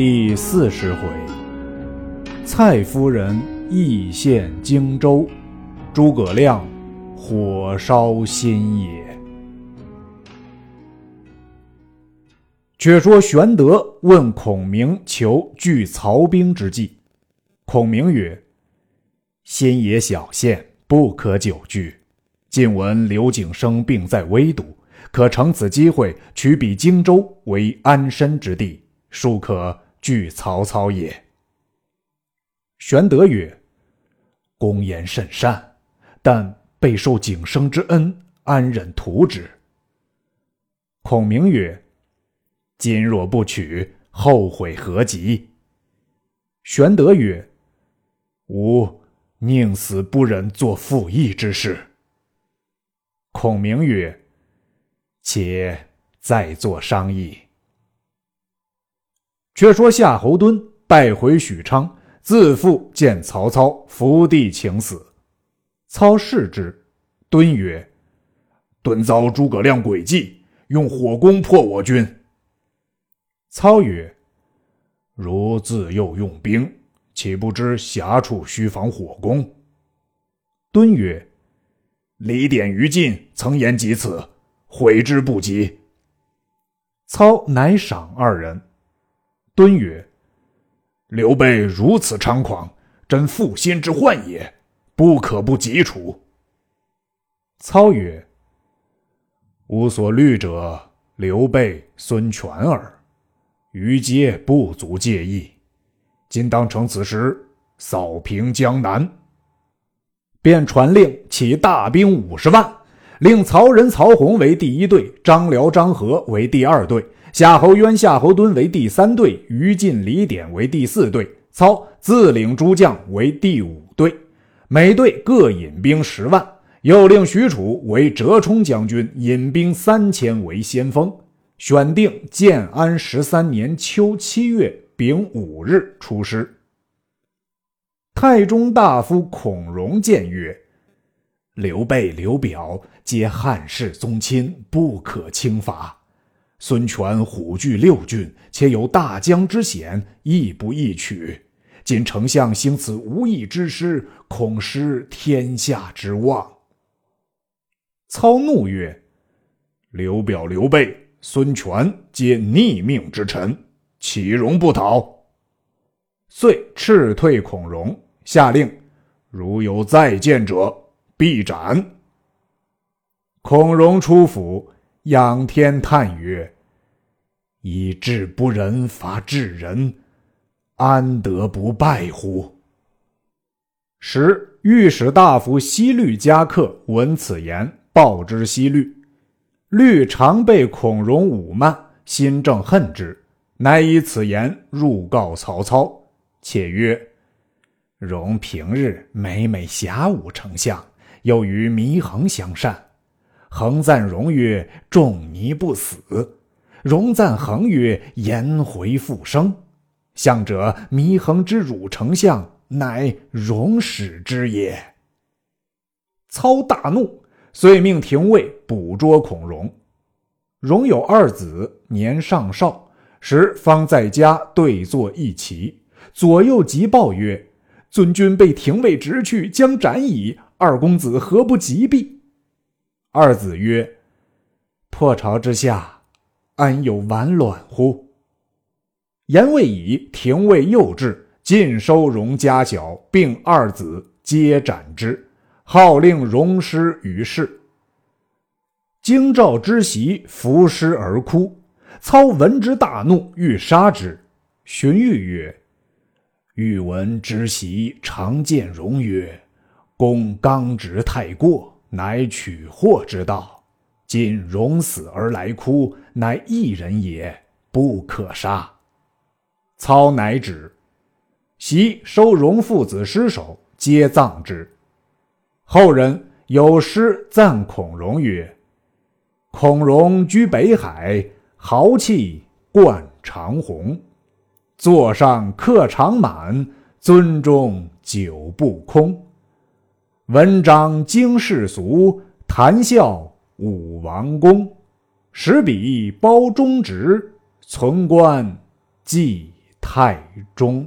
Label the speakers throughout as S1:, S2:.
S1: 第四十回，蔡夫人义献荆州，诸葛亮火烧新野。却说玄德问孔明求拒曹兵之计，孔明曰：“新野小县，不可久居。近闻刘景升病在威都。”可乘此机会取彼荆州为安身之地，庶可拒曹操也。玄德曰：“公言甚善，但备受景生之恩，安忍图之？”孔明曰：“今若不取，后悔何及？”玄德曰：“吾宁死不忍做负义之事。”孔明曰：且再做商议。却说夏侯惇败回许昌，自负见曹操，伏地请死。操视之，敦曰：“敦遭诸葛亮诡计，用火攻破我军。”操曰：“如自幼用兵，岂不知狭处须防火攻？”敦曰：“李典于禁曾言及此。”悔之不及。操乃赏二人。敦曰：“刘备如此猖狂，真负心之患也，不可不及除。”操曰：“吾所虑者，刘备、孙权耳，余皆不足介意。今当乘此时，扫平江南。”便传令起大兵五十万。令曹仁、曹洪为第一队，张辽、张合为第二队，夏侯渊、夏侯惇为第三队，于禁、李典为第四队，操自领诸将为第五队，每队各引兵十万。又令许褚为折冲将军，引兵三千为先锋。选定建安十三年秋七月丙午日出师。太中大夫孔融谏曰。刘备、刘表皆汉室宗亲，不可轻伐。孙权虎踞六郡，且有大江之险，亦不易取。今丞相兴此无义之师，恐失天下之望。操怒曰：“刘表、刘备、孙权皆逆命之臣，岂容不讨？”遂斥退孔融，下令：如有再见者。必斩。孔融出府，仰天叹曰：“以智不仁伐智人，安得不败乎？”时御史大夫西律加客闻此言，报之西律。律常被孔融侮慢，心正恨之，乃以此言入告曹操，且曰：“融平日每每侠侮丞相。”又与祢衡相善，衡赞荣曰：“仲尼不死。”荣赞衡曰：“颜回复生。”向者祢衡之辱丞相，乃荣使之也。操大怒，遂命廷尉捕捉孔融。融有二子，年尚少，时方在家对坐一齐，左右急报曰：“尊君被廷尉执去，将斩矣。”二公子何不急避？二子曰：“破巢之下，安有完卵乎？”言未已，廷尉又至，尽收容家小，并二子皆斩之，号令容师于市。京兆之袭伏尸而哭。操闻之大怒，欲杀之。荀彧曰：“欲闻之袭常见容曰。”公刚直太过，乃取祸之道。今荣死而来哭，乃一人也，不可杀。操乃止。袭收荣父子尸首，皆葬之。后人有诗赞孔融曰：“孔融居北海，豪气贯长虹。座上客常满，樽中酒不空。”文章经世俗，谈笑武王宫。十笔包中直，存官祭。太中。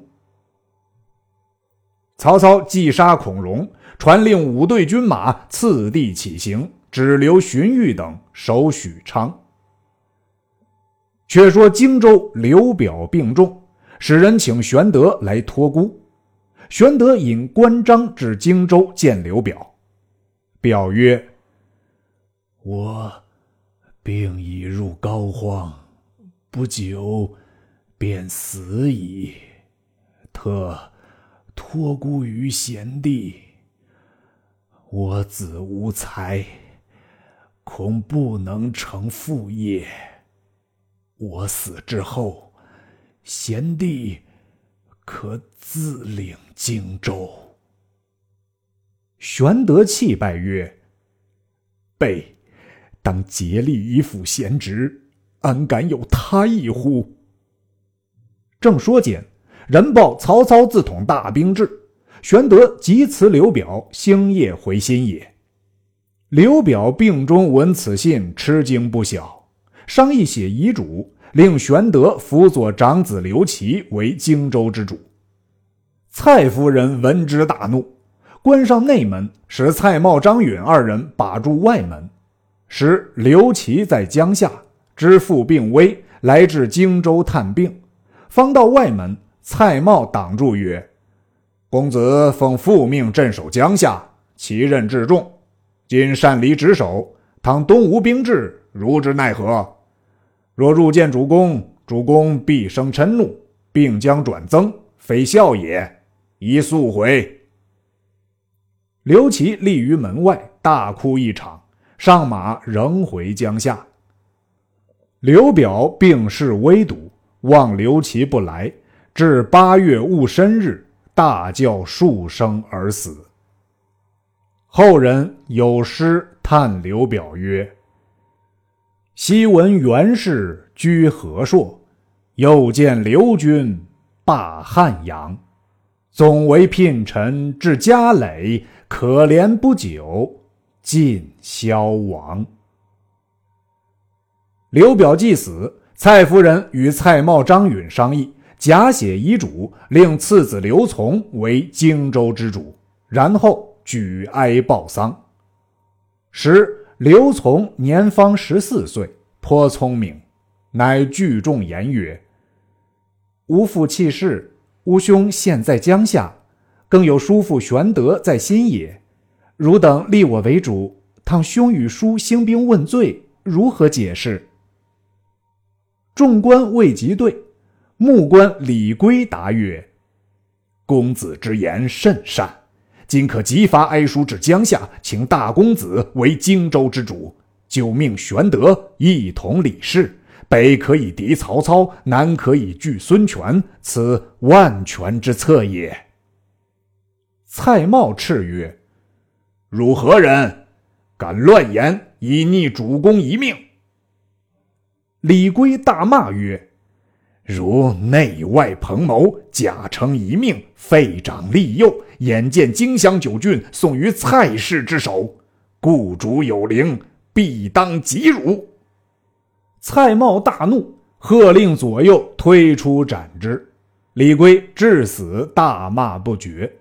S1: 曹操既杀孔融，传令五队军马次第起行，只留荀彧等守许昌。却说荆州刘表病重，使人请玄德来托孤。玄德引关张至荆州见刘表，表曰：“
S2: 我病已入膏肓，不久便死矣。特。”托孤于贤弟，我子无才，恐不能成父业。我死之后，贤弟可自领荆州。
S1: 玄德泣拜曰：“备当竭力以辅贤侄，安敢有他意乎？”正说间。人报曹操自统大兵至，玄德急辞刘表星夜回新野。刘表病中闻此信，吃惊不小，商议写遗嘱，令玄德辅佐长子刘琦为荆州之主。蔡夫人闻之大怒，关上内门，使蔡瑁、张允二人把住外门，时刘琦在江夏，知父病危，来至荆州探病，方到外门。蔡瑁挡住曰：“公子奉父命镇守江夏，其任至重。今擅离职守，倘东吴兵至，如之奈何？若入见主公，主公必生嗔怒，并将转增，非孝也。宜速回。”刘琦立于门外，大哭一场，上马仍回江夏。刘表病势危笃，望刘琦不来。至八月戊申日，大叫数声而死。后人有诗叹刘表曰：“昔闻袁氏居和硕，又见刘军霸汉阳。总为聘臣至家累，可怜不久尽消亡。”刘表既死，蔡夫人与蔡瑁、张允商议。假写遗嘱，令次子刘琮为荆州之主，然后举哀报丧。时刘琮年方十四岁，颇聪明，乃聚众言曰：“吾父弃世，吾兄现在江夏，更有叔父玄德在新野。汝等立我为主，倘兄与叔兴兵问罪，如何解释？”众官未及对。目官李圭答曰：“公子之言甚善，今可即发哀书至江夏，请大公子为荆州之主，就命玄德一同理事。北可以敌曹操，南可以拒孙权，此万全之策也。”蔡瑁叱曰：“汝何人？敢乱言，以逆主公一命！”李圭大骂曰：如内外朋谋，假称一命，废长立幼，眼见荆襄九郡送于蔡氏之手，故主有灵，必当及汝。蔡瑁大怒，喝令左右推出斩之。李圭至死大骂不绝。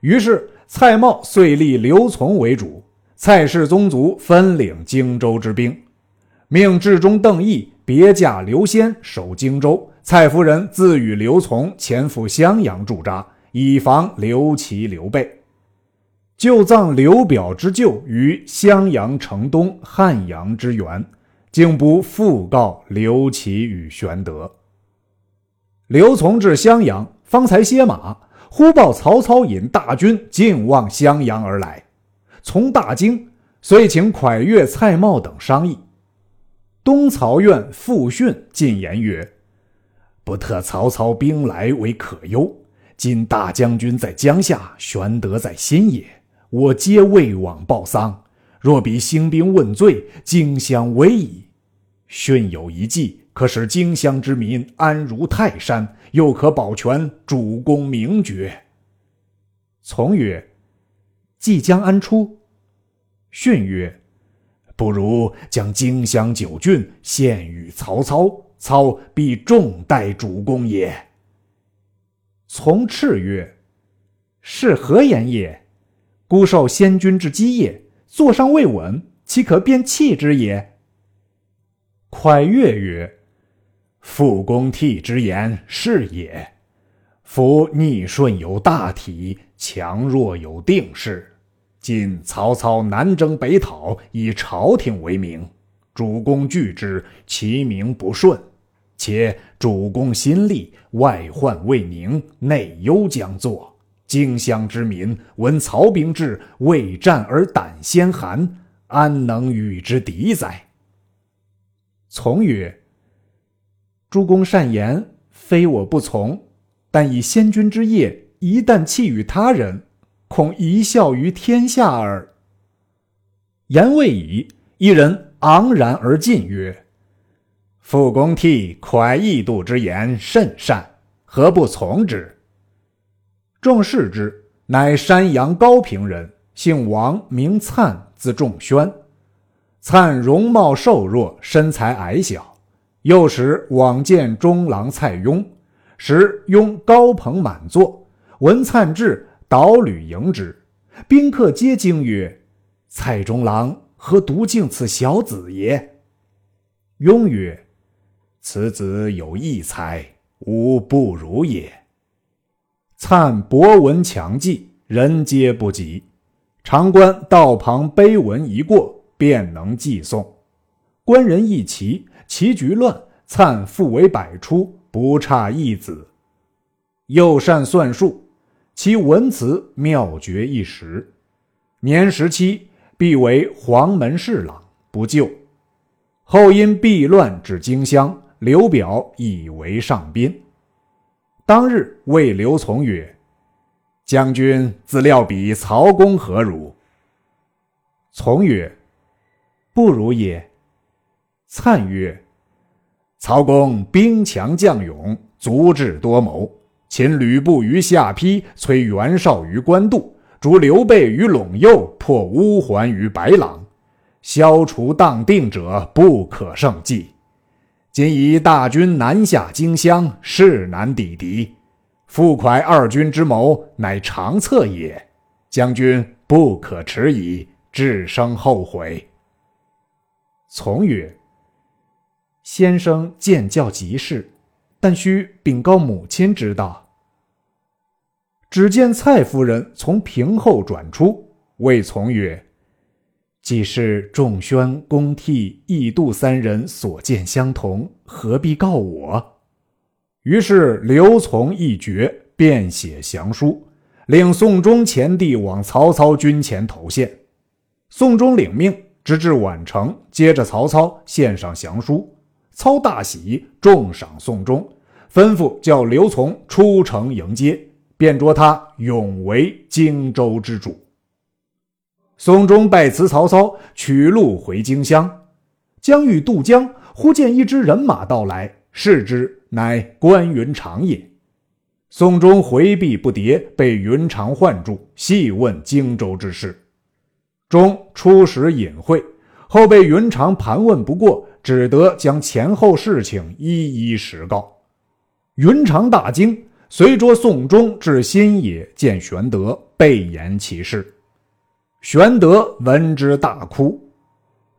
S1: 于是蔡瑁遂立刘琮为主，蔡氏宗族分领荆州之兵，命至中邓毅。别驾刘先守荆州，蔡夫人自与刘琮前赴襄阳驻扎，以防刘琦、刘备。就葬刘表之旧于襄阳城东汉阳之原，竟不复告刘琦与玄德。刘琮。至襄阳，方才歇马，忽报曹操引大军进望襄阳而来，从大惊，遂请蒯越、蔡瑁等商议。东曹院傅训进言曰：“不特曹操兵来为可忧。今大将军在江夏，玄德在新野，我皆未往报丧。若比兴兵问罪，荆襄危矣。训有一计，可使荆襄之民安如泰山，又可保全主公名爵。”从曰：“计将安出？”训曰：不如将荆襄九郡献与曹操，操必重待主公也。从赤曰：“是何言也？孤受先君之基业，坐上未稳，岂可便弃之也？”
S2: 蒯越曰：“复公替之言是也。夫逆顺有大体，强弱有定势。今曹操南征北讨，以朝廷为名，主公拒之，其名不顺。且主公心力，外患未宁，内忧将作。荆襄之民闻曹兵至，未战而胆先寒，安能与之敌哉？”
S1: 从曰。诸公善言，非我不从，但以先君之业，一旦弃与他人，恐贻笑于天下耳。言未已，一人昂然而进，曰：“
S2: 傅公替蒯异度之言甚善，何不从之？”
S1: 众视之，乃山阳高平人，姓王，名粲，字仲宣。粲容貌瘦弱，身材矮小。幼时往见中郎蔡邕，时邕高朋满座，闻粲至，导旅迎之。宾客皆惊曰：“蔡中郎何独敬此小子也？”邕曰：“
S2: 此子有异才，吾不如也。”
S1: 粲博闻强记，人皆不及。常观道旁碑文一过，便能记诵。官人一齐。棋局乱，粲复为百出，不差一子。又善算术，其文辞妙绝一时。年十七，必为黄门侍郎，不就。后因避乱至荆襄，刘表以为上宾。当日谓刘琮曰：“将军自料比曹公何如？”琮曰：“不如也。”粲曰：“曹公兵强将勇，足智多谋，擒吕布于下邳，摧袁绍于官渡，逐刘备于陇右，破乌桓于白狼，消除荡定者，不可胜计。今以大军南下荆襄，势难抵敌。傅蒯二军之谋，乃长策也。将军不可迟疑，致生后悔。”
S2: 从曰。
S1: 先生见教即是，但需禀告母亲知道。只见蔡夫人从屏后转出，谓从曰：“既是仲宣、公替、义度三人所见相同，何必告我？”于是刘琮一决，便写降书，令宋忠前地往曹操军前投献。宋忠领命，直至宛城，接着曹操献上降书。操大喜，重赏宋忠，吩咐叫刘琮出城迎接，便着他永为荆州之主。宋忠拜辞曹操，取路回荆襄，将欲渡江，忽见一支人马到来，视之，乃关云长也。宋忠回避不迭，被云长唤住，细问荆州之事。忠初时隐晦，后被云长盘问不过。只得将前后事情一一实告。云长大惊，随着宋忠至新野，见玄德，备言其事。玄德闻之大哭。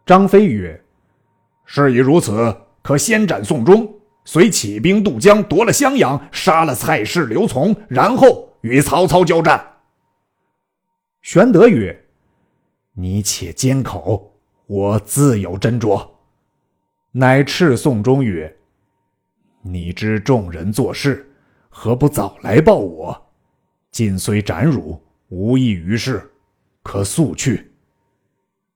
S1: 张飞曰：“事已如此，可先斩宋忠，遂起兵渡江，夺了襄阳，杀了蔡氏、刘琮，然后与曹操交战。”玄德曰：“你且缄口，我自有斟酌。”乃斥宋忠曰：“你知众人做事，何不早来报我？今虽斩汝，无益于事，可速去。”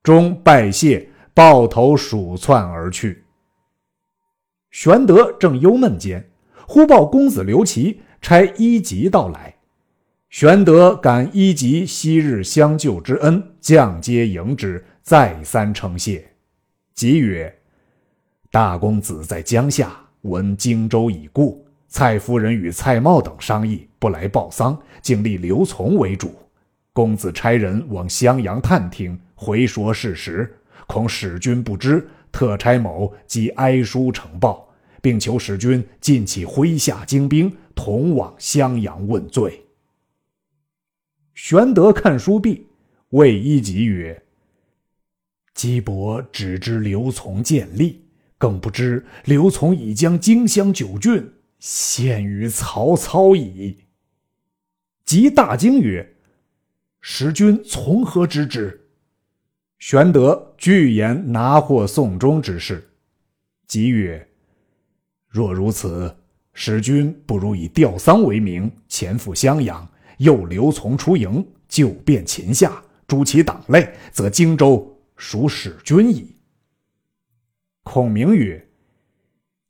S1: 忠拜谢，抱头鼠窜而去。玄德正忧闷间，忽报公子刘琦差一级到来。玄德感一级昔日相救之恩，降阶迎之，再三称谢。即曰。大公子在江夏，闻荆州已故，蔡夫人与蔡瑁等商议，不来报丧，竟立刘琮为主。公子差人往襄阳探听，回说事实，恐使君不知，特差某即哀书呈报，并求使君尽起麾下精兵，
S2: 同往襄阳问罪。”
S1: 玄德看书毕，谓一吉曰：“
S2: 姬伯只知刘琮建立，更不知刘琮已将荆襄九郡献于曹操矣。”
S1: 即大惊曰：“使君从何知之？”玄德具言拿获送终之事。即曰：“
S2: 若如此，使君不如以吊丧为名，潜赴襄阳。”诱刘琮出营，救遍秦下，诛其党类，则荆州属使君矣。
S1: 孔明曰：“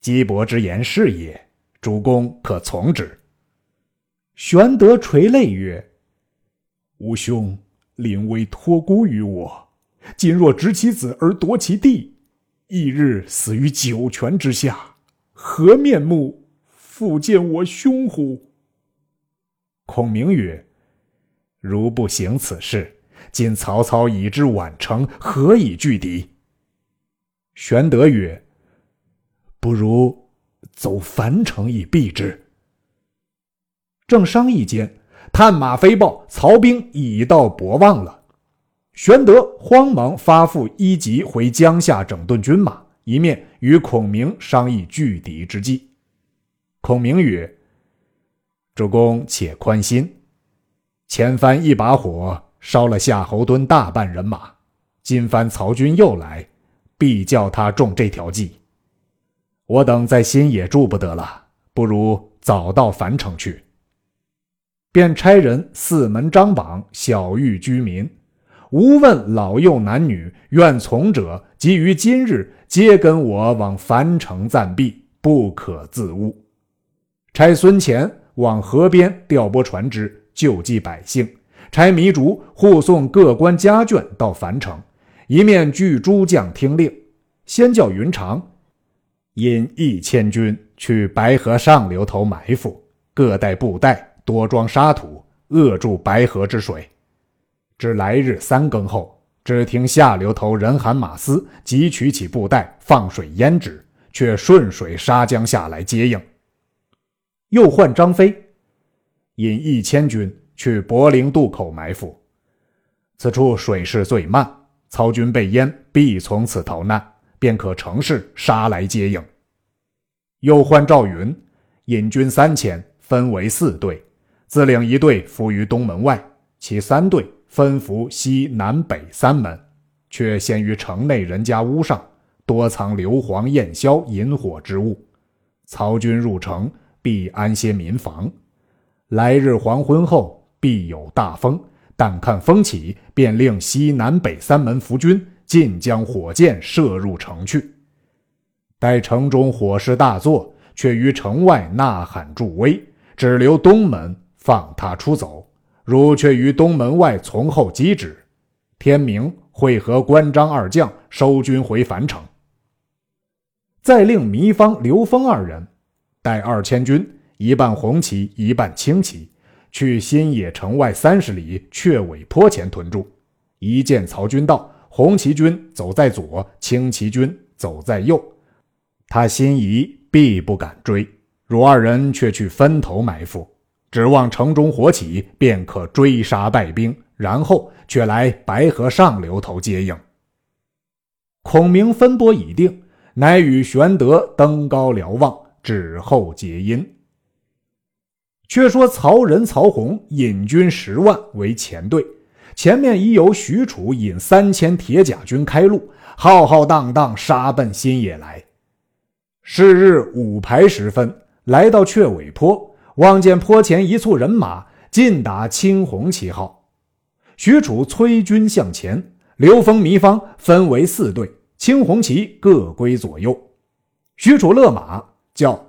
S1: 姬伯之言是也，主公可从之。”玄德垂泪曰：“
S2: 吾兄临危托孤于我，今若执其子而夺其弟，翌日死于九泉之下，何面目复见我兄乎？”
S1: 孔明曰：“如不行此事，今曹操已至宛城，何以拒敌？”
S2: 玄德曰：“不如走樊城以避之。”
S1: 正商议间，探马飞报，曹兵已到博望了。玄德慌忙发付一级回江夏整顿军马，一面与孔明商议拒敌之计。孔明曰：主公且宽心，前番一把火烧了夏侯惇大半人马，今番曹军又来，必叫他中这条计。我等在新野住不得了，不如早到樊城去。便差人四门张榜，小谕居民：无问老幼男女，愿从者，即于今日皆跟我往樊城暂避，不可自误。差孙乾。往河边调拨船只，救济百姓。差糜竺护送各官家眷到樊城，一面据诸将听令。先叫云长引一千军去白河上流头埋伏，各带布袋，多装沙土，扼住白河之水。至来日三更后，只听下流头人喊马嘶，即取起布袋，放水淹之，却顺水沙江下来接应。又唤张飞，引一千军去柏林渡口埋伏。此处水势最慢，曹军被淹，必从此逃难，便可乘势杀来接应。又唤赵云，引军三千，分为四队，自领一队伏于东门外，其三队分伏西南北三门，却先于城内人家屋上，多藏硫磺、焰硝、引火之物。曹军入城。必安歇民房，来日黄昏后必有大风。但看风起，便令西南北三门伏军尽将火箭射入城去。待城中火势大作，却于城外呐喊助威，只留东门放他出走。汝却于东门外从后击之。天明会合关张二将，收军回樊城。再令糜芳、刘封二人。带二千军，一半红旗，一半青旗，去新野城外三十里雀尾坡前屯住。一见曹军到，红旗军走在左，青旗军走在右，他心疑必不敢追。汝二人却去分头埋伏，指望城中火起，便可追杀败兵，然后却来白河上流头接应。孔明分拨已定，乃与玄德登高瞭望。指后结因。却说曹仁、曹洪引军十万为前队，前面已有许褚引三千铁甲军开路，浩浩荡荡杀奔新野来。是日午牌时分，来到雀尾坡，望见坡前一簇人马，尽打青红旗号。许褚催军向前，刘封、糜芳分为四队，青红旗各归左右。许褚勒马。叫，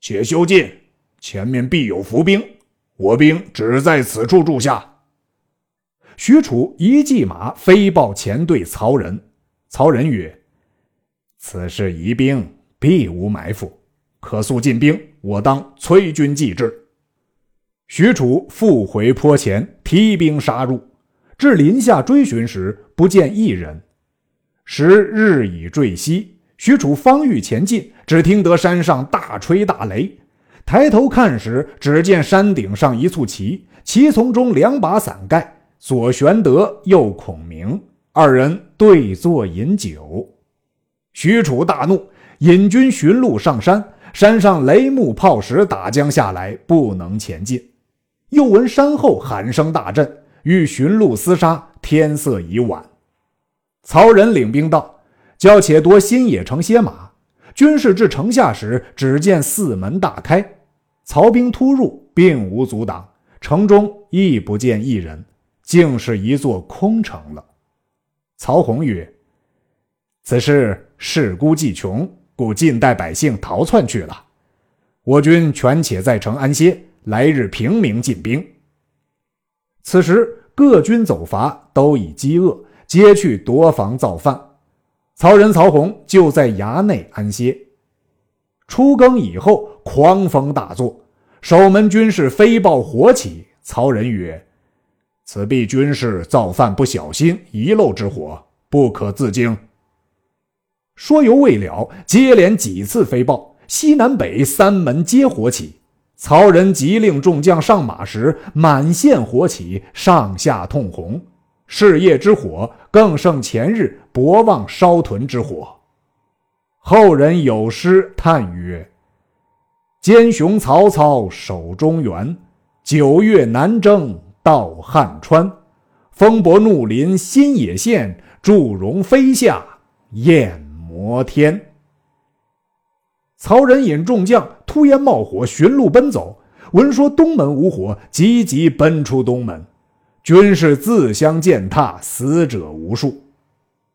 S1: 且休进，前面必有伏兵，我兵只在此处住下。许褚一骑马飞报前队曹仁，曹仁曰：“此事疑兵，必无埋伏，可速进兵，我当催军继之。”许褚复回坡前，提兵杀入，至林下追寻时，不见一人。时日已坠西。许褚方欲前进，只听得山上大吹大擂，抬头看时，只见山顶上一簇旗，旗丛中两把伞盖，左玄德，右孔明，二人对坐饮酒。许褚大怒，引军寻路上山。山上雷木炮石打将下来，不能前进。又闻山后喊声大震，欲寻路厮杀。天色已晚，曹仁领兵到，叫且夺新野城歇马。军士至城下时，只见四门大开，曹兵突入，并无阻挡，城中亦不见一人，竟是一座空城了。曹洪曰：“此事事孤计穷。”故近代百姓逃窜去了，我军权且在城安歇，来日平明进兵。此时各军走伐，都已饥饿，皆去夺房造饭。曹仁、曹洪就在衙内安歇。初更以后，狂风大作，守门军士飞报火起。曹仁曰：“此必军士造饭不小心遗漏之火，不可自惊。”说犹未了，接连几次飞报，西南北三门皆火起。曹仁急令众将上马时，满线火起，上下通红。事业之火更胜前日博望烧屯之火。后人有诗叹曰：“奸雄曹操守中原，九月南征到汉川。风伯怒临新野县，祝融飞下雁。”摩天，曹仁引众将突烟冒火，寻路奔走。闻说东门无火，急急奔出东门。军士自相践踏，死者无数。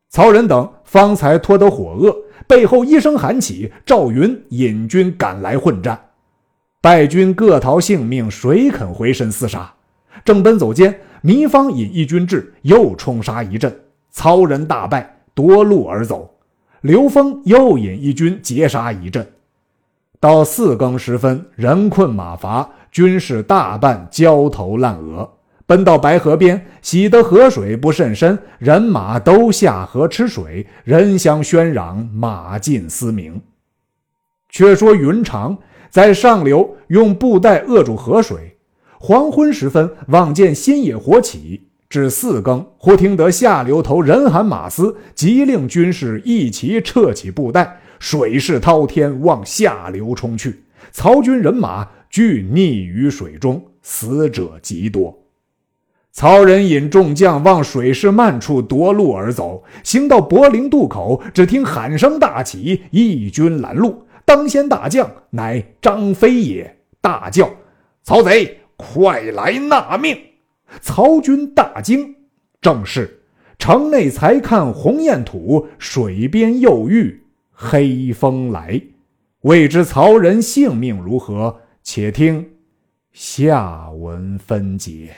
S1: 曹仁等方才脱得火厄，背后一声喊起，赵云引军赶来混战。败军各逃性命，谁肯回身厮杀？正奔走间，糜芳引一军至，又冲杀一阵。曹仁大败，夺路而走。刘封又引一军截杀一阵，到四更时分，人困马乏，军士大半焦头烂额，奔到白河边，喜得河水不甚深，人马都下河吃水，人相喧嚷，马尽嘶鸣。却说云长在上流用布袋扼住河水，黄昏时分，望见新野火起。至四更，忽听得下流头人喊马嘶，急令军士一齐撤起布袋，水势滔天，往下流冲去。曹军人马俱溺于水中，死者极多。曹仁引众将往水势漫处夺路而走，行到柏林渡口，只听喊声大起，义军拦路。当先大将乃张飞也，大叫：“曹贼，快来纳命！”曹军大惊，正是城内才看鸿雁吐，水边又遇黑风来。未知曹仁性命如何？且听下文分解。